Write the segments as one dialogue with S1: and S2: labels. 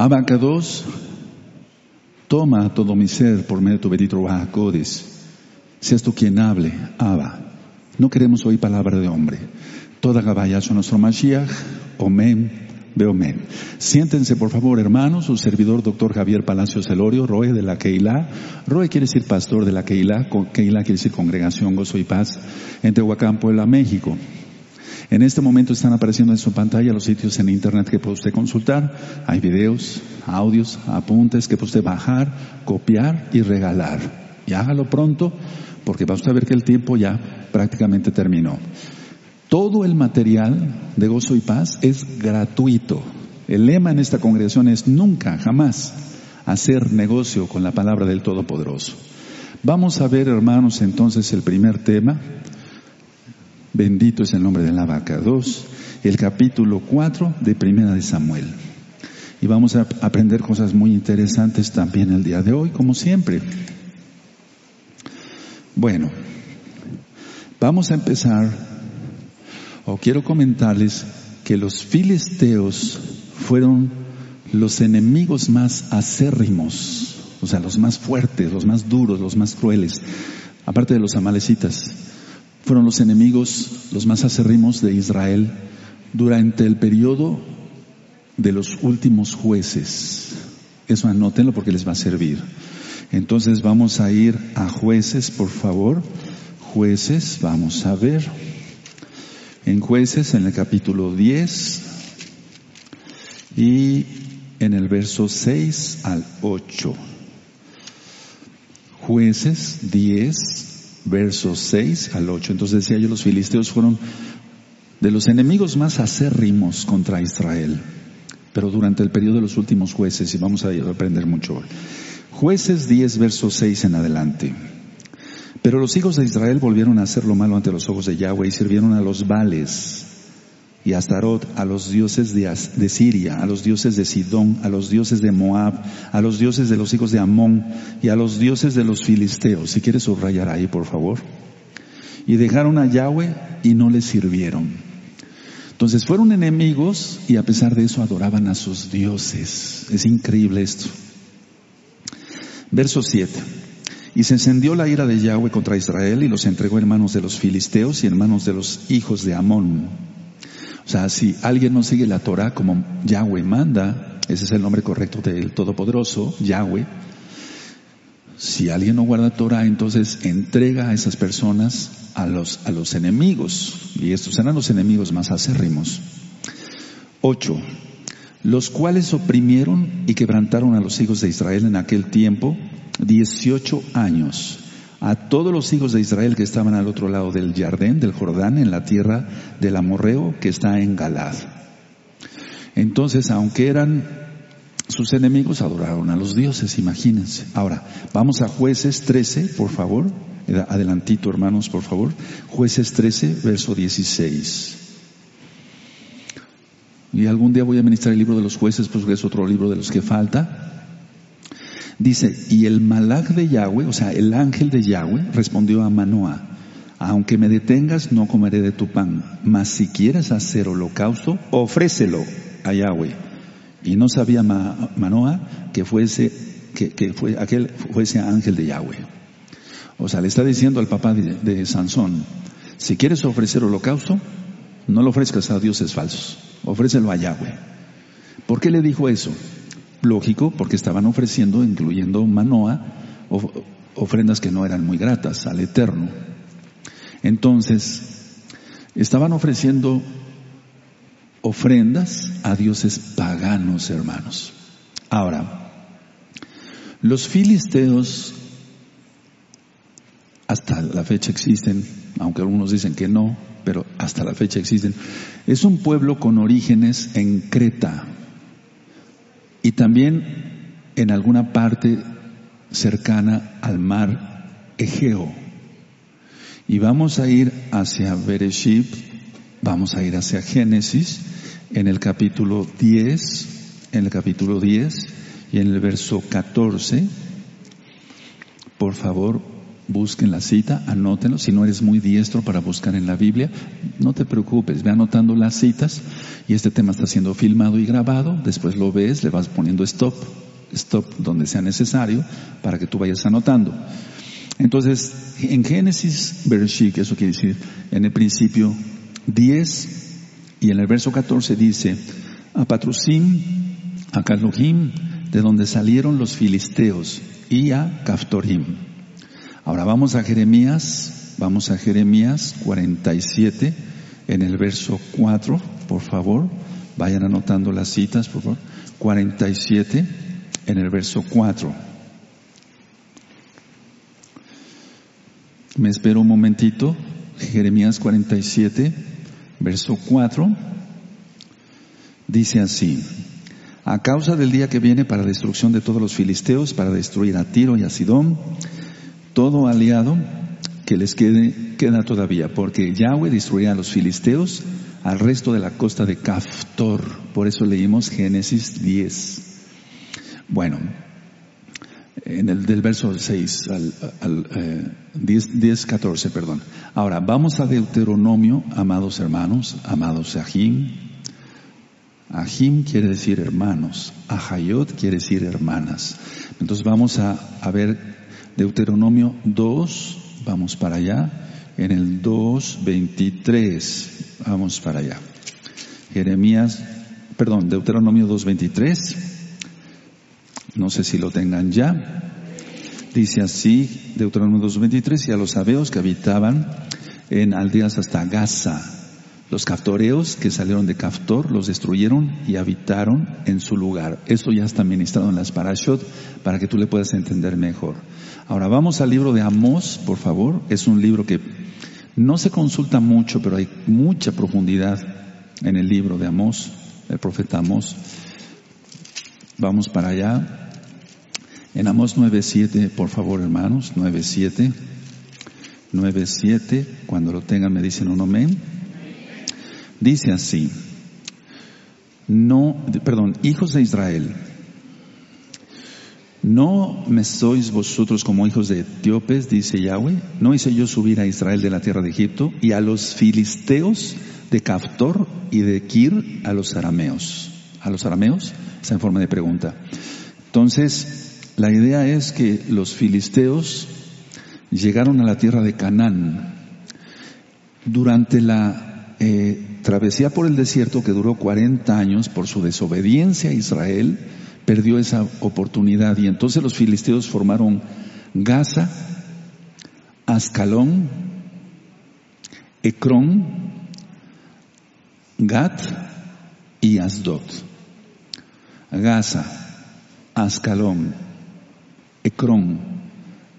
S1: Abacados, toma todo mi ser por medio de tu bendito Bajacodes. Seas tú quien hable, Abba. No queremos oír palabra de hombre. Toda a nuestro Mashiach, Omen, Beomen. Siéntense, por favor, hermanos, su servidor, doctor Javier Palacios Celorio, Roe de la Keilah. Roe quiere decir pastor de la Keilah, Keilah quiere decir congregación, gozo y paz, en Tehuacán, Puebla, México. En este momento están apareciendo en su pantalla los sitios en internet que puede usted consultar. Hay videos, audios, apuntes que puede usted bajar, copiar y regalar. Y hágalo pronto porque va usted a ver que el tiempo ya prácticamente terminó. Todo el material de gozo y paz es gratuito. El lema en esta congregación es nunca, jamás hacer negocio con la palabra del Todopoderoso. Vamos a ver, hermanos, entonces el primer tema. Bendito es el nombre de la vaca 2, el capítulo 4 de Primera de Samuel. Y vamos a aprender cosas muy interesantes también el día de hoy, como siempre. Bueno, vamos a empezar, o quiero comentarles que los filisteos fueron los enemigos más acérrimos, o sea, los más fuertes, los más duros, los más crueles, aparte de los amalecitas, fueron los enemigos, los más acérrimos de Israel durante el periodo de los últimos jueces. Eso anótenlo porque les va a servir. Entonces vamos a ir a jueces, por favor. Jueces, vamos a ver. En jueces, en el capítulo 10 y en el verso 6 al 8. Jueces 10, versos 6 al 8. Entonces decía yo, los filisteos fueron de los enemigos más acérrimos contra Israel, pero durante el periodo de los últimos jueces, y vamos a aprender mucho. Jueces 10, verso 6 en adelante. Pero los hijos de Israel volvieron a hacer lo malo ante los ojos de Yahweh y sirvieron a los Vales y Astarot, a los dioses de, de, Siria, a los dioses de Sidón, a los dioses de Moab, a los dioses de los hijos de Amón y a los dioses de los filisteos. Si quieres subrayar ahí, por favor. Y dejaron a Yahweh y no le sirvieron. Entonces fueron enemigos y a pesar de eso adoraban a sus dioses. Es increíble esto. Verso 7. Y se encendió la ira de Yahweh contra Israel y los entregó en manos de los filisteos y en manos de los hijos de Amón. O sea, si alguien no sigue la Torah como Yahweh manda, ese es el nombre correcto del Todopoderoso, Yahweh. Si alguien no guarda Torah, entonces entrega a esas personas a los, a los enemigos. Y estos serán los enemigos más acérrimos. 8 los cuales oprimieron y quebrantaron a los hijos de Israel en aquel tiempo, 18 años, a todos los hijos de Israel que estaban al otro lado del Jardín, del Jordán, en la tierra del Amorreo que está en Galad. Entonces, aunque eran sus enemigos, adoraron a los dioses, imagínense. Ahora, vamos a jueces 13, por favor. Adelantito, hermanos, por favor. Jueces 13, verso 16. Y algún día voy a ministrar el libro de los jueces, pues es otro libro de los que falta. Dice, y el malach de Yahweh, o sea, el ángel de Yahweh, respondió a Manoah, aunque me detengas, no comeré de tu pan, mas si quieres hacer holocausto, ofrécelo a Yahweh. Y no sabía Manoah que fuese, que, fue, aquel fuese ángel de Yahweh. O sea, le está diciendo al papá de, de Sansón, si quieres ofrecer holocausto, no lo ofrezcas a dioses falsos ofrécelo a Yahweh. ¿Por qué le dijo eso? Lógico, porque estaban ofreciendo, incluyendo Manoa, ofrendas que no eran muy gratas al Eterno. Entonces, estaban ofreciendo ofrendas a dioses paganos, hermanos. Ahora, los filisteos hasta la fecha existen, aunque algunos dicen que no, pero hasta la fecha existen. Es un pueblo con orígenes en Creta y también en alguna parte cercana al mar Egeo. Y vamos a ir hacia Bereshit, vamos a ir hacia Génesis, en el capítulo 10, en el capítulo 10 y en el verso 14. Por favor, busquen la cita, anótenlo. Si no eres muy diestro para buscar en la Biblia, no te preocupes, ve anotando las citas y este tema está siendo filmado y grabado, después lo ves, le vas poniendo stop, stop donde sea necesario para que tú vayas anotando. Entonces, en Génesis, Bereshit, eso quiere decir, en el principio 10 y en el verso 14 dice, a Patrusim, a Kalohim, de donde salieron los filisteos, y a Kaftorim. Ahora vamos a Jeremías, vamos a Jeremías 47, en el verso 4, por favor, vayan anotando las citas, por favor. 47, en el verso 4. Me espero un momentito, Jeremías 47, verso 4, dice así, a causa del día que viene para destrucción de todos los filisteos, para destruir a Tiro y a Sidón, todo aliado que les quede, queda todavía, porque Yahweh destruirá a los filisteos al resto de la costa de Caftor. Por eso leímos Génesis 10. Bueno, en el del verso 6 al, al 10, 10, 14, perdón. Ahora, vamos a Deuteronomio, amados hermanos, amados Ahim. Ahim quiere decir hermanos, Ahayot quiere decir hermanas. Entonces vamos a, a ver Deuteronomio 2, vamos para allá, en el 2, 23, vamos para allá. Jeremías, perdón, Deuteronomio 2, 23. No sé si lo tengan ya. Dice así, Deuteronomio 2.23, y a los sabeos que habitaban en aldeas hasta Gaza. Los caftoreos que salieron de Caftor los destruyeron y habitaron en su lugar. Esto ya está ministrado en las parashot para que tú le puedas entender mejor. Ahora vamos al libro de Amós, por favor. Es un libro que no se consulta mucho, pero hay mucha profundidad en el libro de Amós, el profeta Amós. Vamos para allá. En Amós 9.7, por favor hermanos, 9.7, 9.7, cuando lo tengan me dicen un amén. Dice así, no, perdón, hijos de Israel, no me sois vosotros como hijos de etíopes, dice Yahweh, no hice yo subir a Israel de la tierra de Egipto y a los filisteos de Caftor y de Kir a los arameos. ¿A los arameos? Esa en forma de pregunta. Entonces, la idea es que los filisteos llegaron a la tierra de Canaán durante la eh, travesía por el desierto que duró 40 años por su desobediencia a Israel, perdió esa oportunidad y entonces los filisteos formaron Gaza, Ascalón, Ecrón, Gat y Asdod. Gaza, Ascalón, Ecrón,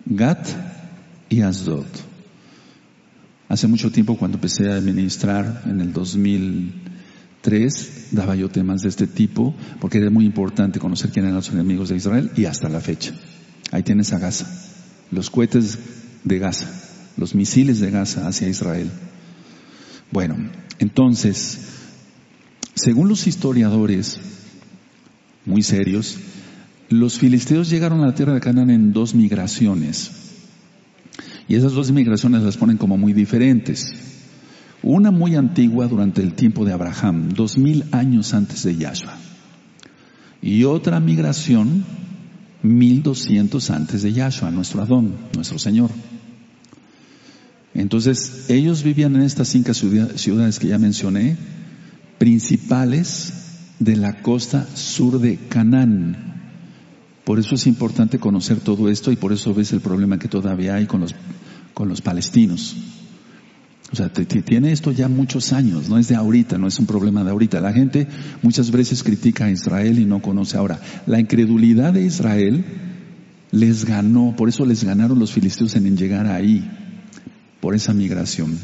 S1: Gat y Asdod. Hace mucho tiempo cuando empecé a administrar en el 2003, daba yo temas de este tipo porque era muy importante conocer quién eran los enemigos de Israel y hasta la fecha. Ahí tienes a Gaza, los cohetes de Gaza, los misiles de Gaza hacia Israel. Bueno, entonces, según los historiadores muy serios, los filisteos llegaron a la tierra de Canaán en dos migraciones. Y esas dos migraciones las ponen como muy diferentes. Una muy antigua durante el tiempo de Abraham, dos mil años antes de Yahshua. Y otra migración, mil doscientos antes de Yahshua, nuestro Adón, nuestro Señor. Entonces, ellos vivían en estas cinco ciudades que ya mencioné, principales de la costa sur de Canaán. Por eso es importante conocer todo esto y por eso ves el problema que todavía hay con los, con los palestinos. O sea, tiene esto ya muchos años, no es de ahorita, no es un problema de ahorita. La gente muchas veces critica a Israel y no conoce ahora. La incredulidad de Israel les ganó, por eso les ganaron los filisteos en llegar ahí, por esa migración.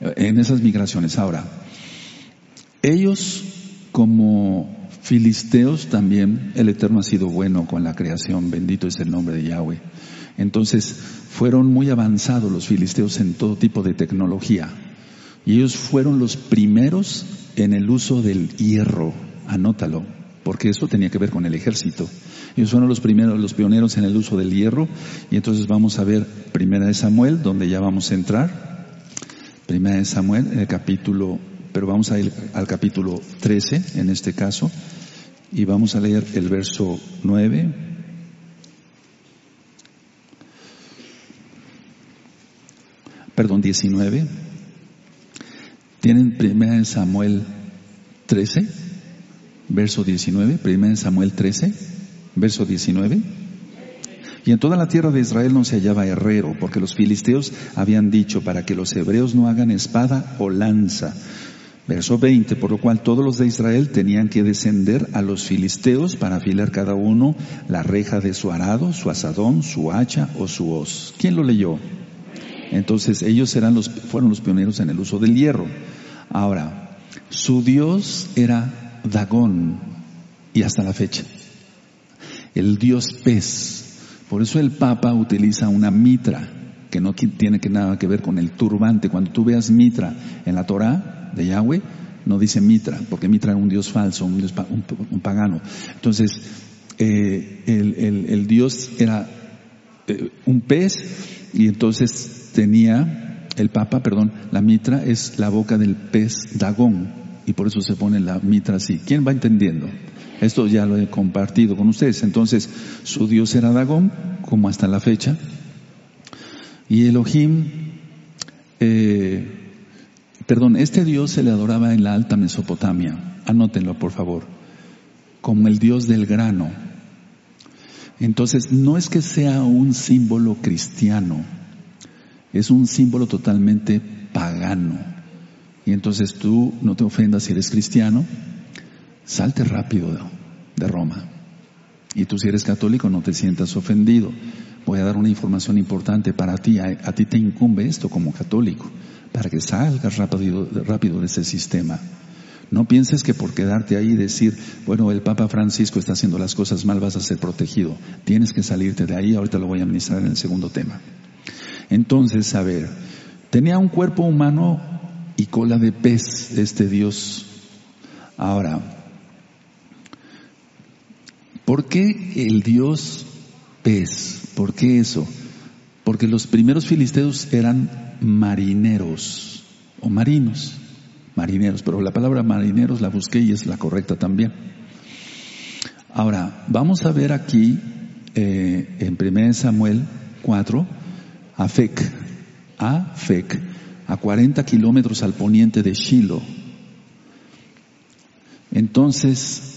S1: En esas migraciones. Ahora, ellos como Filisteos también, el Eterno ha sido bueno con la creación, bendito es el nombre de Yahweh. Entonces, fueron muy avanzados los filisteos en todo tipo de tecnología. Y ellos fueron los primeros en el uso del hierro, anótalo, porque eso tenía que ver con el ejército. Ellos fueron los primeros, los pioneros en el uso del hierro, y entonces vamos a ver Primera de Samuel, donde ya vamos a entrar. Primera de Samuel, el capítulo, pero vamos a ir al capítulo 13 en este caso, y vamos a leer el verso 9. Perdón, 19. ¿Tienen Primera de Samuel 13, verso 19? Primera de Samuel 13, verso 19. Y en toda la tierra de Israel no se hallaba herrero, porque los filisteos habían dicho para que los hebreos no hagan espada o lanza. Verso 20, por lo cual todos los de Israel tenían que descender a los filisteos para afilar cada uno la reja de su arado, su asadón, su hacha o su hoz. ¿Quién lo leyó? Entonces ellos eran los, fueron los pioneros en el uso del hierro. Ahora, su dios era Dagón y hasta la fecha. El dios pez. Por eso el Papa utiliza una mitra que no tiene que nada que ver con el turbante. Cuando tú veas mitra en la Torah de Yahweh, no dice mitra, porque mitra era un dios falso, un, dios, un, pagano. Entonces, eh, el, dios era eh, un pez y entonces tenía el Papa, perdón, la mitra es la boca del pez Dagón y por eso se pone la mitra así. ¿Quién va entendiendo? Esto ya lo he compartido con ustedes. Entonces, su dios era Dagón, como hasta la fecha. Y Elohim, eh, perdón, este dios se le adoraba en la alta Mesopotamia. Anótenlo, por favor. Como el dios del grano. Entonces, no es que sea un símbolo cristiano es un símbolo totalmente pagano. Y entonces tú no te ofendas si eres cristiano, salte rápido de, Roma. Y tú si eres católico no te sientas ofendido. Voy a dar una información importante para ti. A, ti te incumbe esto como católico, para que salgas rápido, rápido de ese sistema. No pienses que por quedarte ahí y decir, bueno, el Papa Francisco está haciendo las cosas mal, vas a ser protegido. Tienes que salirte de ahí, ahorita lo voy a administrar en el segundo tema. Entonces, a ver, tenía un cuerpo humano y cola de pez este Dios. Ahora, ¿por qué el Dios pez? ¿Por qué eso? Porque los primeros filisteos eran marineros o marinos, marineros, pero la palabra marineros la busqué y es la correcta también. Ahora, vamos a ver aquí eh, en 1 Samuel 4, Afec, Afec, a 40 kilómetros al poniente de Shiloh. Entonces,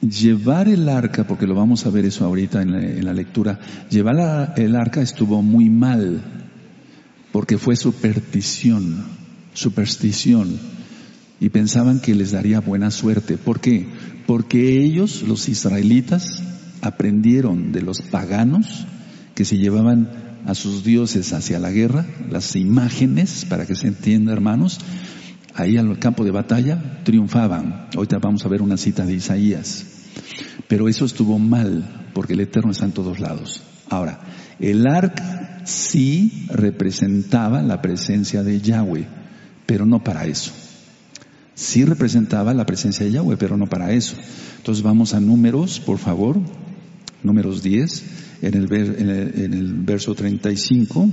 S1: llevar el arca, porque lo vamos a ver eso ahorita en la, lectura, llevar el arca estuvo muy mal, porque fue superstición, superstición, y pensaban que les daría buena suerte. ¿Por qué? Porque ellos, los israelitas, aprendieron de los paganos que se llevaban a sus dioses hacia la guerra, las imágenes, para que se entienda hermanos, ahí al campo de batalla triunfaban. Ahorita vamos a ver una cita de Isaías. Pero eso estuvo mal, porque el Eterno está en todos lados. Ahora, el arca sí representaba la presencia de Yahweh, pero no para eso. Sí representaba la presencia de Yahweh, pero no para eso. Entonces vamos a números, por favor. Números 10 en el, en el, verso 35,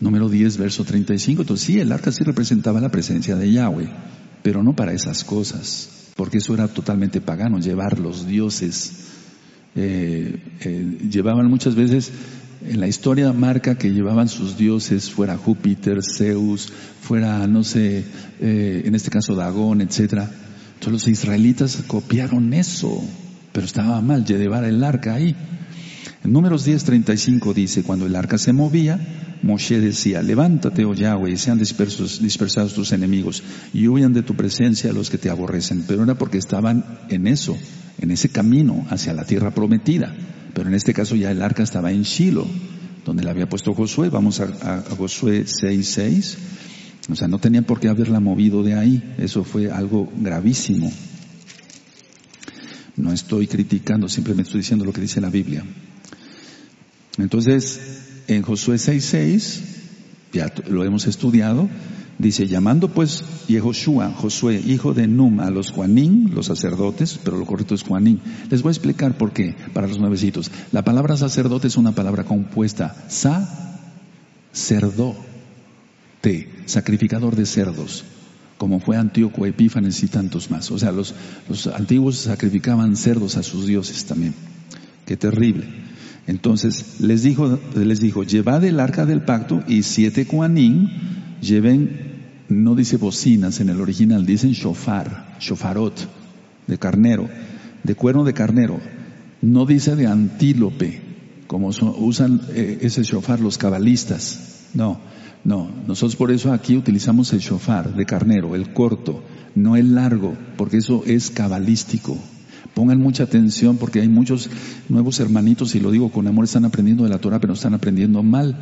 S1: número 10, verso 35. Entonces sí, el arca sí representaba la presencia de Yahweh, pero no para esas cosas, porque eso era totalmente pagano, llevar los dioses. Eh, eh, llevaban muchas veces, en la historia marca que llevaban sus dioses, fuera Júpiter, Zeus, fuera, no sé, eh, en este caso Dagón, etcétera. Entonces los israelitas copiaron eso, pero estaba mal llevar el arca ahí. En números 10:35 dice, cuando el arca se movía, Moshe decía, levántate, oh Yahweh, y sean dispersados tus enemigos, y huyan de tu presencia los que te aborrecen. Pero era porque estaban en eso, en ese camino hacia la tierra prometida. Pero en este caso ya el arca estaba en Shiloh, donde la había puesto Josué. Vamos a Josué 6:6. O sea, no tenían por qué haberla movido de ahí. Eso fue algo gravísimo. No estoy criticando, simplemente estoy diciendo lo que dice la Biblia. Entonces, en Josué 6.6, ya lo hemos estudiado, Dice, llamando pues Yehoshua, Josué, hijo de Num, a los Juanín, los sacerdotes, pero lo correcto es Juanín. Les voy a explicar por qué, para los nuevecitos. La palabra sacerdote es una palabra compuesta. Sa, cerdo, te, sacrificador de cerdos, como fue Antíoco, Epífanes y tantos más. O sea, los, los antiguos sacrificaban cerdos a sus dioses también. Qué terrible. Entonces les dijo, les dijo, llevad el arca del pacto y siete Juanín lleven no dice bocinas en el original, dicen shofar, shofarot, de carnero, de cuerno de carnero. No dice de antílope, como usan eh, ese shofar los cabalistas. No, no. Nosotros por eso aquí utilizamos el shofar de carnero, el corto, no el largo, porque eso es cabalístico. Pongan mucha atención porque hay muchos nuevos hermanitos, y lo digo con amor, están aprendiendo de la Torah, pero están aprendiendo mal.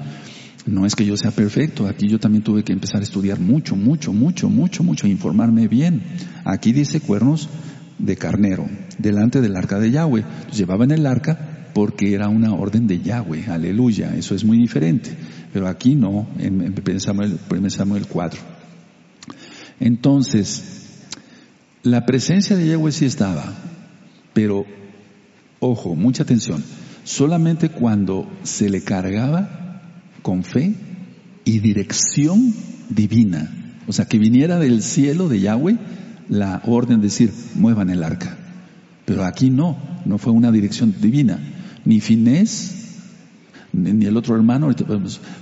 S1: No es que yo sea perfecto, aquí yo también tuve que empezar a estudiar mucho, mucho, mucho, mucho, mucho, informarme bien. Aquí dice cuernos de carnero, delante del arca de Yahweh. llevaban el arca porque era una orden de Yahweh, aleluya, eso es muy diferente. Pero aquí no, en, en Samuel, 4. Entonces, la presencia de Yahweh sí estaba, pero, ojo, mucha atención, solamente cuando se le cargaba con fe y dirección divina. O sea, que viniera del cielo de Yahweh la orden de decir, muevan el arca. Pero aquí no, no fue una dirección divina. Ni Finés, ni el otro hermano,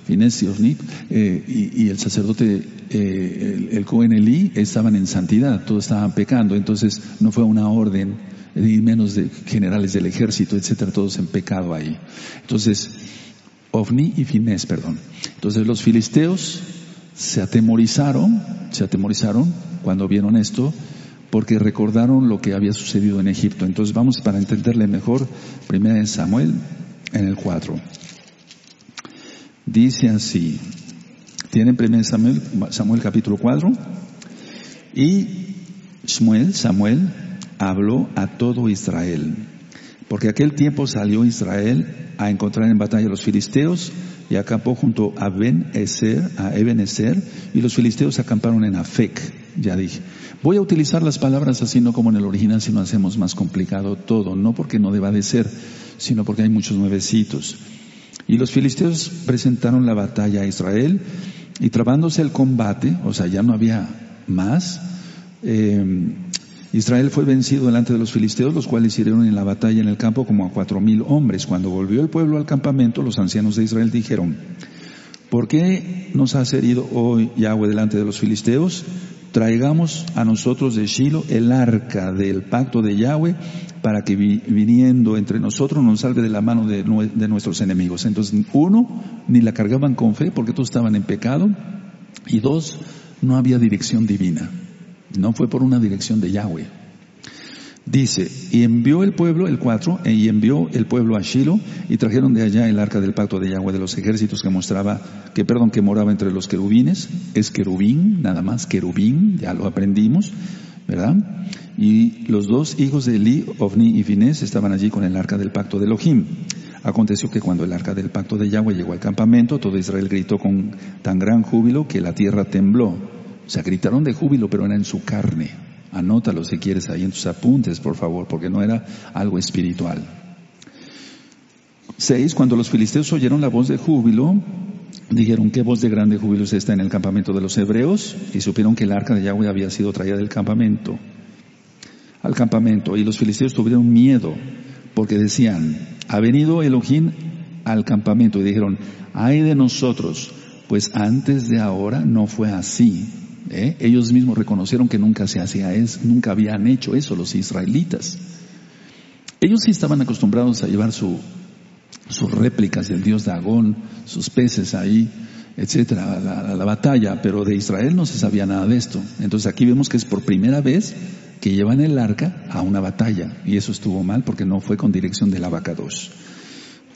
S1: Finés y Osnip, eh, y, el sacerdote, eh, el, el Cohen Elí, estaban en santidad, todos estaban pecando, entonces no fue una orden, ni menos de generales del ejército, etcétera, todos en pecado ahí. Entonces, Ovni y Finés, perdón. Entonces los filisteos se atemorizaron, se atemorizaron cuando vieron esto, porque recordaron lo que había sucedido en Egipto. Entonces vamos para entenderle mejor, primero en Samuel, en el 4. Dice así, tienen primero Samuel, Samuel capítulo 4, y Samuel, Samuel habló a todo Israel porque aquel tiempo salió Israel a encontrar en batalla a los filisteos y acampó junto a Ben Eser, a Eben Eser, y los filisteos acamparon en Afec, ya dije. Voy a utilizar las palabras así no como en el original, sino hacemos más complicado todo, no porque no deba de ser, sino porque hay muchos nuevecitos. Y los filisteos presentaron la batalla a Israel, y trabándose el combate, o sea, ya no había más, eh, Israel fue vencido delante de los filisteos, los cuales hirieron en la batalla en el campo como a cuatro mil hombres. Cuando volvió el pueblo al campamento, los ancianos de Israel dijeron, ¿por qué nos has herido hoy Yahweh delante de los filisteos? Traigamos a nosotros de Shiloh el arca del pacto de Yahweh para que viniendo entre nosotros nos salve de la mano de, de nuestros enemigos. Entonces, uno, ni la cargaban con fe porque todos estaban en pecado y dos, no había dirección divina. No fue por una dirección de Yahweh. Dice, y envió el pueblo, el 4, y envió el pueblo a Shiloh, y trajeron de allá el arca del pacto de Yahweh de los ejércitos que mostraba, que perdón, que moraba entre los querubines, es querubín, nada más, querubín, ya lo aprendimos, ¿verdad? Y los dos hijos de Eli, Ovni y Finés, estaban allí con el arca del pacto de Elohim. Aconteció que cuando el arca del pacto de Yahweh llegó al campamento, todo Israel gritó con tan gran júbilo que la tierra tembló. O sea, gritaron de júbilo, pero era en su carne. Anótalo si quieres ahí en tus apuntes, por favor, porque no era algo espiritual. Seis, cuando los filisteos oyeron la voz de júbilo, dijeron, ¿qué voz de grande júbilo es esta en el campamento de los hebreos? Y supieron que el arca de Yahweh había sido traída del campamento, al campamento. Y los filisteos tuvieron miedo, porque decían, ha venido Elohim al campamento. Y dijeron, ay de nosotros, pues antes de ahora no fue así. ¿Eh? Ellos mismos reconocieron que nunca se hacía eso, nunca habían hecho eso los israelitas. Ellos sí estaban acostumbrados a llevar su, sus réplicas del dios Dagón, sus peces ahí, etcétera, a la, batalla, pero de Israel no se sabía nada de esto. Entonces aquí vemos que es por primera vez que llevan el arca a una batalla, y eso estuvo mal porque no fue con dirección del abacados.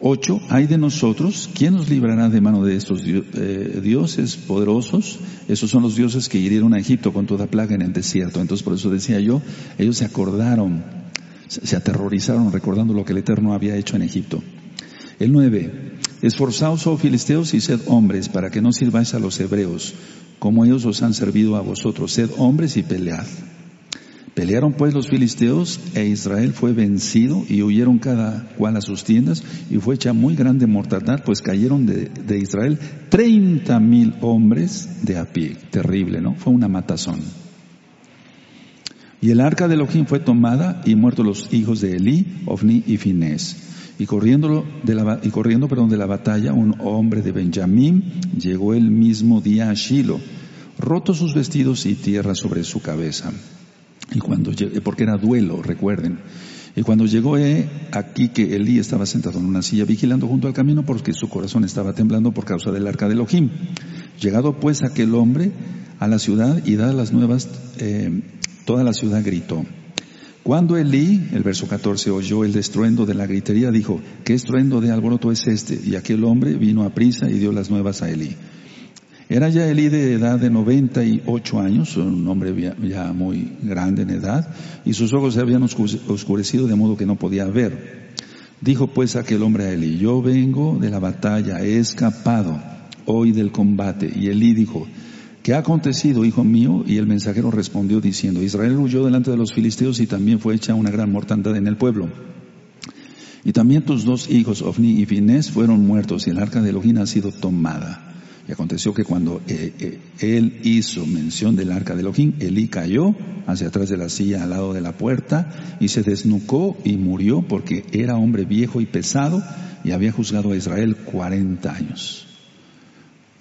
S1: Ocho, hay de nosotros, ¿quién nos librará de mano de estos eh, dioses poderosos? Esos son los dioses que hirieron a Egipto con toda plaga en el desierto. Entonces, por eso decía yo, ellos se acordaron, se aterrorizaron recordando lo que el Eterno había hecho en Egipto. El nueve, esforzaos, oh filisteos, y sed hombres, para que no sirváis a los hebreos, como ellos os han servido a vosotros. Sed hombres y pelead. Pelearon pues los filisteos e Israel fue vencido y huyeron cada cual a sus tiendas y fue hecha muy grande mortandad, pues cayeron de, Israel treinta mil hombres de a pie. Terrible, ¿no? Fue una matazón. Y el arca de Elohim fue tomada y muertos los hijos de Elí, Ofni y Finés. Y corriendo, de la, y corriendo la batalla, un hombre de Benjamín llegó el mismo día a Shiloh, roto sus vestidos y tierra sobre su cabeza. Y cuando porque era duelo, recuerden. Y cuando llegó eh, aquí que Elí estaba sentado en una silla vigilando junto al camino porque su corazón estaba temblando por causa del arca de Elohim. Llegado pues aquel hombre a la ciudad y dadas las nuevas, eh, toda la ciudad gritó. Cuando Elí, el verso 14, oyó el estruendo de la gritería, dijo, ¿qué estruendo de alboroto es este? Y aquel hombre vino a prisa y dio las nuevas a Elí. Era ya Elí de edad de 98 años, un hombre ya muy grande en edad, y sus ojos se habían oscurecido de modo que no podía ver. Dijo pues aquel hombre a Elí, yo vengo de la batalla, he escapado hoy del combate. Y Elí dijo, ¿qué ha acontecido, hijo mío? Y el mensajero respondió diciendo, Israel huyó delante de los filisteos y también fue hecha una gran mortandad en el pueblo. Y también tus dos hijos, Ofni y Finés, fueron muertos y el arca de Elohim ha sido tomada. Y aconteció que cuando eh, eh, él hizo mención del arca de Elohim, Elí cayó hacia atrás de la silla al lado de la puerta y se desnucó y murió porque era hombre viejo y pesado y había juzgado a Israel 40 años.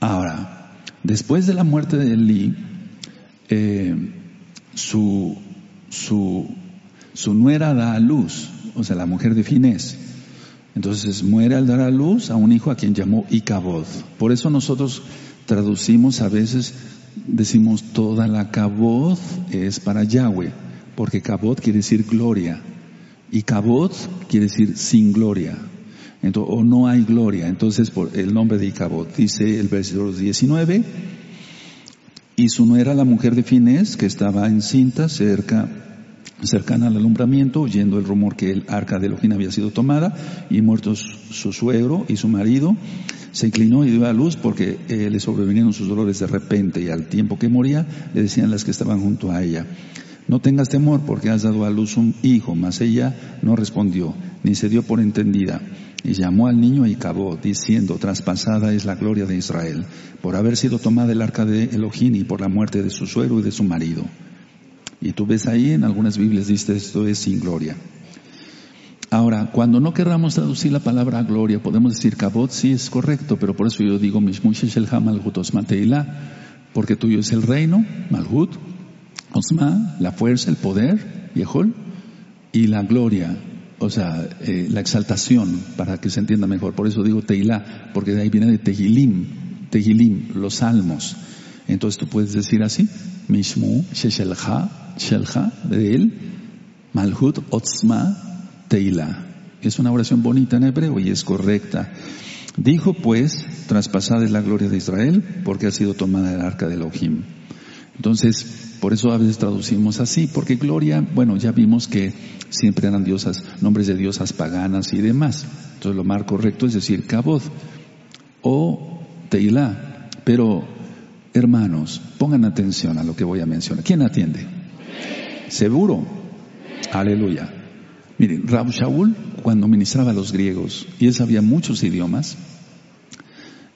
S1: Ahora, después de la muerte de Elí, eh, su, su, su nuera da a luz, o sea, la mujer de Finés, entonces muere al dar a luz a un hijo a quien llamó Icabod. Por eso nosotros traducimos a veces, decimos toda la Cabod es para Yahweh, porque Cabod quiere decir gloria. Y Cabod quiere decir sin gloria. Entonces, o no hay gloria. Entonces, por el nombre de Icabod, dice el versículo 19, y su nuera la mujer de Finés, que estaba encinta cerca cercana al alumbramiento, oyendo el rumor que el arca de Elohim había sido tomada y muertos su suegro y su marido, se inclinó y dio a luz porque eh, le sobrevinieron sus dolores de repente y al tiempo que moría le decían las que estaban junto a ella, no tengas temor porque has dado a luz un hijo, mas ella no respondió, ni se dio por entendida. Y llamó al niño y acabó, diciendo, traspasada es la gloria de Israel, por haber sido tomada el arca de Elohim y por la muerte de su suegro y de su marido. Y tú ves ahí, en algunas Biblias dice esto es sin gloria. Ahora, cuando no querramos traducir la palabra gloria, podemos decir kabot, sí es correcto, pero por eso yo digo Mishmush el Hamalhut Osma porque tuyo es el reino, Malhut, Osma, la fuerza, el poder, Yehol, y la gloria, o sea, eh, la exaltación, para que se entienda mejor. Por eso digo Teilá, porque de ahí viene de Tehilim, Tehilim, los salmos. Entonces tú puedes decir así, Mishmu, Sheshelha, Shelha, de él, Malhut, Otzma, Teila. Es una oración bonita en hebreo y es correcta. Dijo pues, traspasada es la gloria de Israel, porque ha sido tomada el arca de Elohim. Entonces, por eso a veces traducimos así, porque gloria, bueno, ya vimos que siempre eran diosas, nombres de diosas paganas y demás. Entonces lo más correcto es decir Kabod o Teilá. Pero, hermanos, pongan atención a lo que voy a mencionar. ¿Quién atiende? ¿Seguro? Aleluya. Miren, Rab Shaul, cuando ministraba a los griegos, y él sabía muchos idiomas,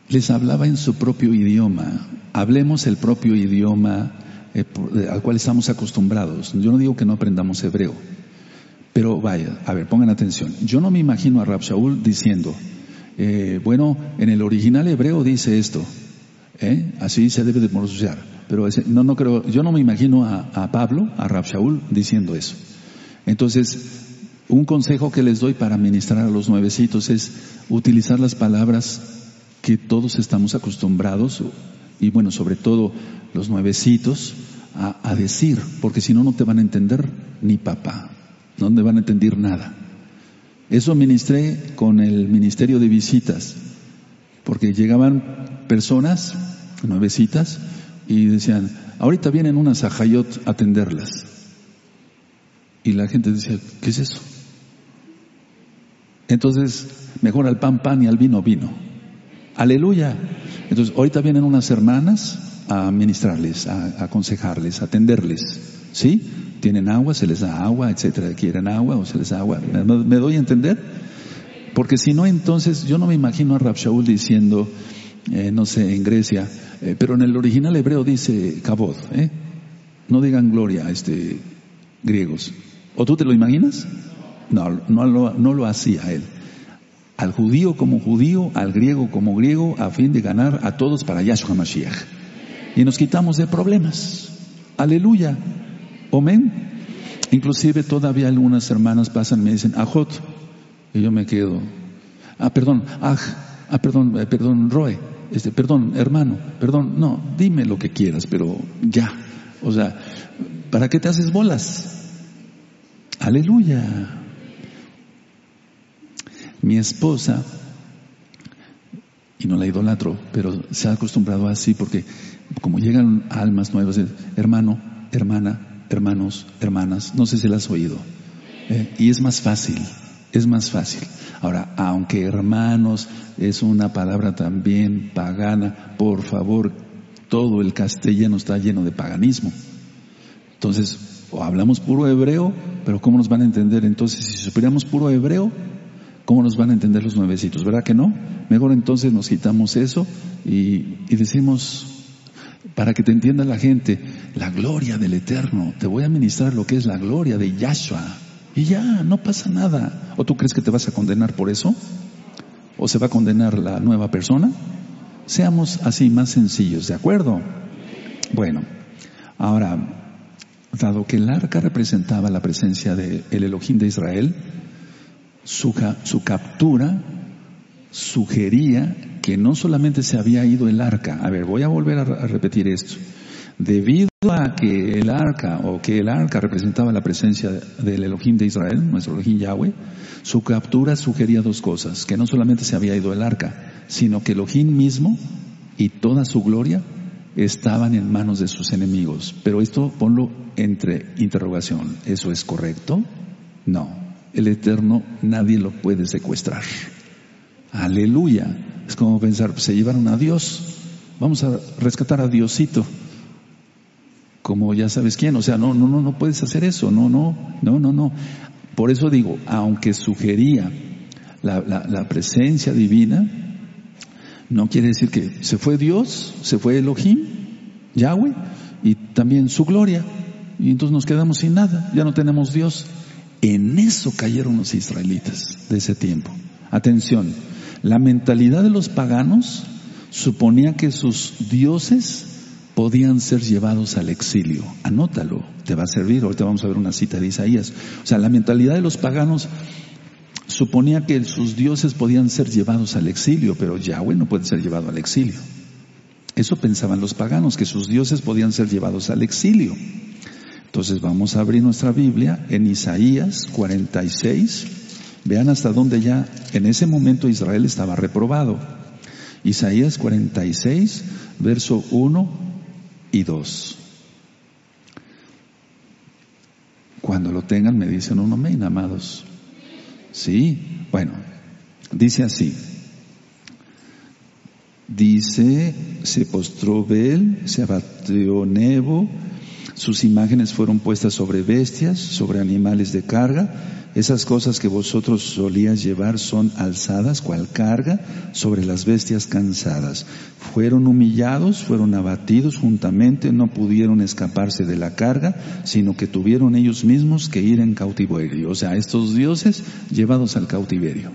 S1: les hablaba en su propio idioma. Hablemos el propio idioma eh, al cual estamos acostumbrados. Yo no digo que no aprendamos hebreo, pero vaya, a ver, pongan atención. Yo no me imagino a Rab Shaul diciendo, eh, bueno, en el original hebreo dice esto, ¿eh? así se debe de pronunciar. Pero no, no creo, yo no me imagino a, Pablo, a Rab Shaul, diciendo eso. Entonces, un consejo que les doy para ministrar a los nuevecitos es utilizar las palabras que todos estamos acostumbrados, y bueno, sobre todo los nuevecitos, a, decir, porque si no, no te van a entender ni papá, no te van a entender nada. Eso ministré con el ministerio de visitas, porque llegaban personas, nuevecitas, y decían, ahorita vienen unas ajayot a atenderlas. Y la gente decía, ¿qué es eso? Entonces, mejor al pan pan y al vino vino. Aleluya. Entonces, ahorita vienen unas hermanas a ministrarles, a, aconsejarles, a atenderles. ¿Sí? Tienen agua, se les da agua, etcétera. Quieren agua o se les da agua. ¿Me, doy a entender? Porque si no, entonces yo no me imagino a Rab Shaul diciendo, eh, no sé, en Grecia, eh, pero en el original hebreo dice kabod, ¿eh? No digan gloria, este, griegos. ¿O tú te lo imaginas? No, no lo, no lo hacía él. Al judío como judío, al griego como griego, a fin de ganar a todos para Yahshua Mashiach. Y nos quitamos de problemas. Aleluya. Amén. Inclusive todavía algunas hermanas pasan y me dicen, Ajot. Y yo me quedo. Ah, perdón, ah, ah perdón, eh, perdón, Roe. Este, perdón, hermano, perdón, no, dime lo que quieras, pero ya. O sea, ¿para qué te haces bolas? Aleluya. Mi esposa, y no la idolatro, pero se ha acostumbrado así porque como llegan almas nuevas, hermano, hermana, hermanos, hermanas, no sé si la has oído. ¿eh? y es más fácil, es más fácil. Ahora, aunque hermanos es una palabra también pagana, por favor, todo el castellano está lleno de paganismo. Entonces, o hablamos puro hebreo, pero ¿cómo nos van a entender? Entonces, si supiéramos puro hebreo, ¿Cómo nos van a entender los nuevecitos? ¿Verdad que no? Mejor entonces nos quitamos eso y, decimos, para que te entienda la gente, la gloria del Eterno. Te voy a ministrar lo que es la gloria de Yahshua. Y ya, no pasa nada. ¿O tú crees que te vas a condenar por eso? ¿O se va a condenar la nueva persona? Seamos así más sencillos, ¿de acuerdo? Bueno, ahora, dado que el arca representaba la presencia del Elohim de Israel, su, su captura sugería que no solamente se había ido el arca, a ver, voy a volver a, repetir esto, debido a que el arca o que el arca representaba la presencia del Elohim de Israel, nuestro Elohim Yahweh, su captura sugería dos cosas, que no solamente se había ido el arca, sino que Elohim mismo y toda su gloria estaban en manos de sus enemigos. Pero esto ponlo entre interrogación, ¿eso es correcto? No el Eterno nadie lo puede secuestrar. Aleluya. Es como pensar, se llevaron a Dios, vamos a rescatar a Diosito. Como ya sabes quién, o sea, no, no, no, no puedes hacer eso, no, no, no, no, no. Por eso digo, aunque sugería la, la presencia divina, no quiere decir que se fue Dios, se fue Elohim, Yahweh, y también su gloria. Y entonces nos quedamos sin nada, ya no tenemos Dios. En eso cayeron los israelitas de ese tiempo. Atención, la mentalidad de los paganos suponía que sus dioses podían ser llevados al exilio. Anótalo, te va a servir. Ahorita vamos a ver una cita de Isaías. O sea, la mentalidad de los paganos suponía que sus dioses podían ser llevados al exilio, pero Yahweh no puede ser llevado al exilio. Eso pensaban los paganos, que sus dioses podían ser llevados al exilio. Entonces vamos a abrir nuestra Biblia en Isaías 46. Vean hasta dónde ya en ese momento Israel estaba reprobado. Isaías 46, verso 1 y 2. Cuando lo tengan me dicen un amén, amados. Sí, bueno, dice así. Dice, se postró Bel, se abatió Nebo, sus imágenes fueron puestas sobre bestias, sobre animales de carga. Esas cosas que vosotros solías llevar son alzadas, cual carga, sobre las bestias cansadas. Fueron humillados, fueron abatidos juntamente, no pudieron escaparse de la carga, sino que tuvieron ellos mismos que ir en cautiverio. O sea, estos dioses llevados al cautiverio.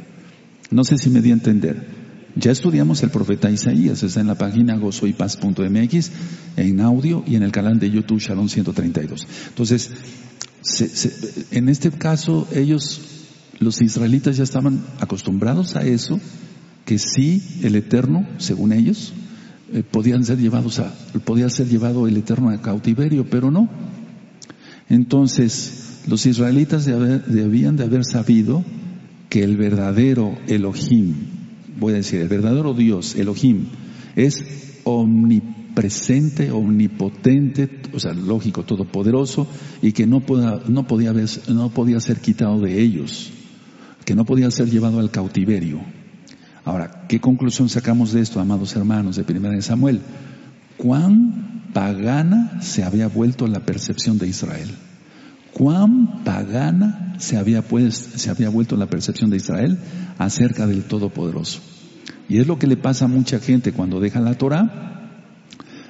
S1: No sé si me di a entender. Ya estudiamos el profeta Isaías, está en la página gozoypaz.mx, en audio y en el canal de YouTube Shalom 132. Entonces, en este caso, ellos, los israelitas ya estaban acostumbrados a eso, que sí, el Eterno, según ellos, eh, podían ser llevados a, podía ser llevado el Eterno a cautiverio, pero no. Entonces, los israelitas debían de haber sabido que el verdadero Elohim, voy a decir, el verdadero Dios, Elohim, es omnipresente, omnipotente, o sea, lógico, todopoderoso, y que no, no, podía no podía ser quitado de ellos, que no podía ser llevado al cautiverio. Ahora, ¿qué conclusión sacamos de esto, amados hermanos, de Primera de Samuel? ¿Cuán pagana se había vuelto la percepción de Israel? ¿Cuán pagana se había, pues, se había vuelto la percepción de Israel acerca del Todopoderoso? Y es lo que le pasa a mucha gente cuando deja la Torah,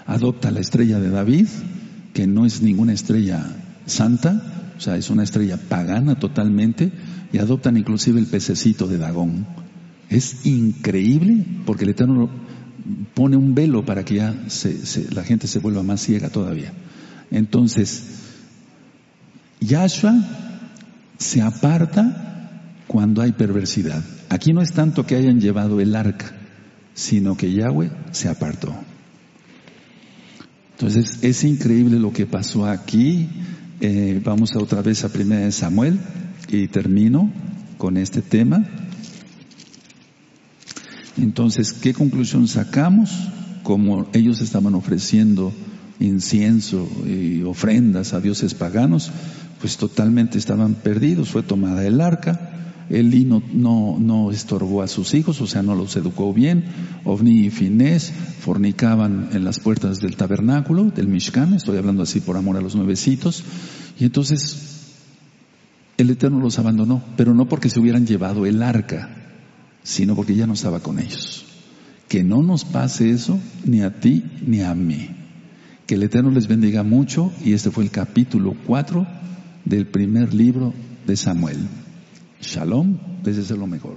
S1: adopta la estrella de David, que no es ninguna estrella santa, o sea, es una estrella pagana totalmente, y adoptan inclusive el pececito de Dagón. Es increíble porque el Eterno pone un velo para que ya la gente se vuelva más ciega todavía. Entonces, Yahshua se aparta cuando hay perversidad. Aquí no es tanto que hayan llevado el arca, sino que Yahweh se apartó. Entonces es increíble lo que pasó aquí. Eh, vamos a otra vez a primera de Samuel y termino con este tema. Entonces, ¿qué conclusión sacamos? Como ellos estaban ofreciendo incienso y ofrendas a dioses paganos, pues totalmente estaban perdidos. Fue tomada el arca, Eli no, no, no, estorbó a sus hijos, o sea, no los educó bien. Ovni y Finés fornicaban en las puertas del tabernáculo, del Mishkan, estoy hablando así por amor a los nuevecitos. Y entonces el Eterno los abandonó, pero no porque se hubieran llevado el arca, sino porque ya no estaba con ellos. Que no nos pase eso ni a ti ni a mí. Que el Eterno les bendiga mucho y este fue el capítulo 4 del primer libro de Samuel. Shalom, desde lo mejor.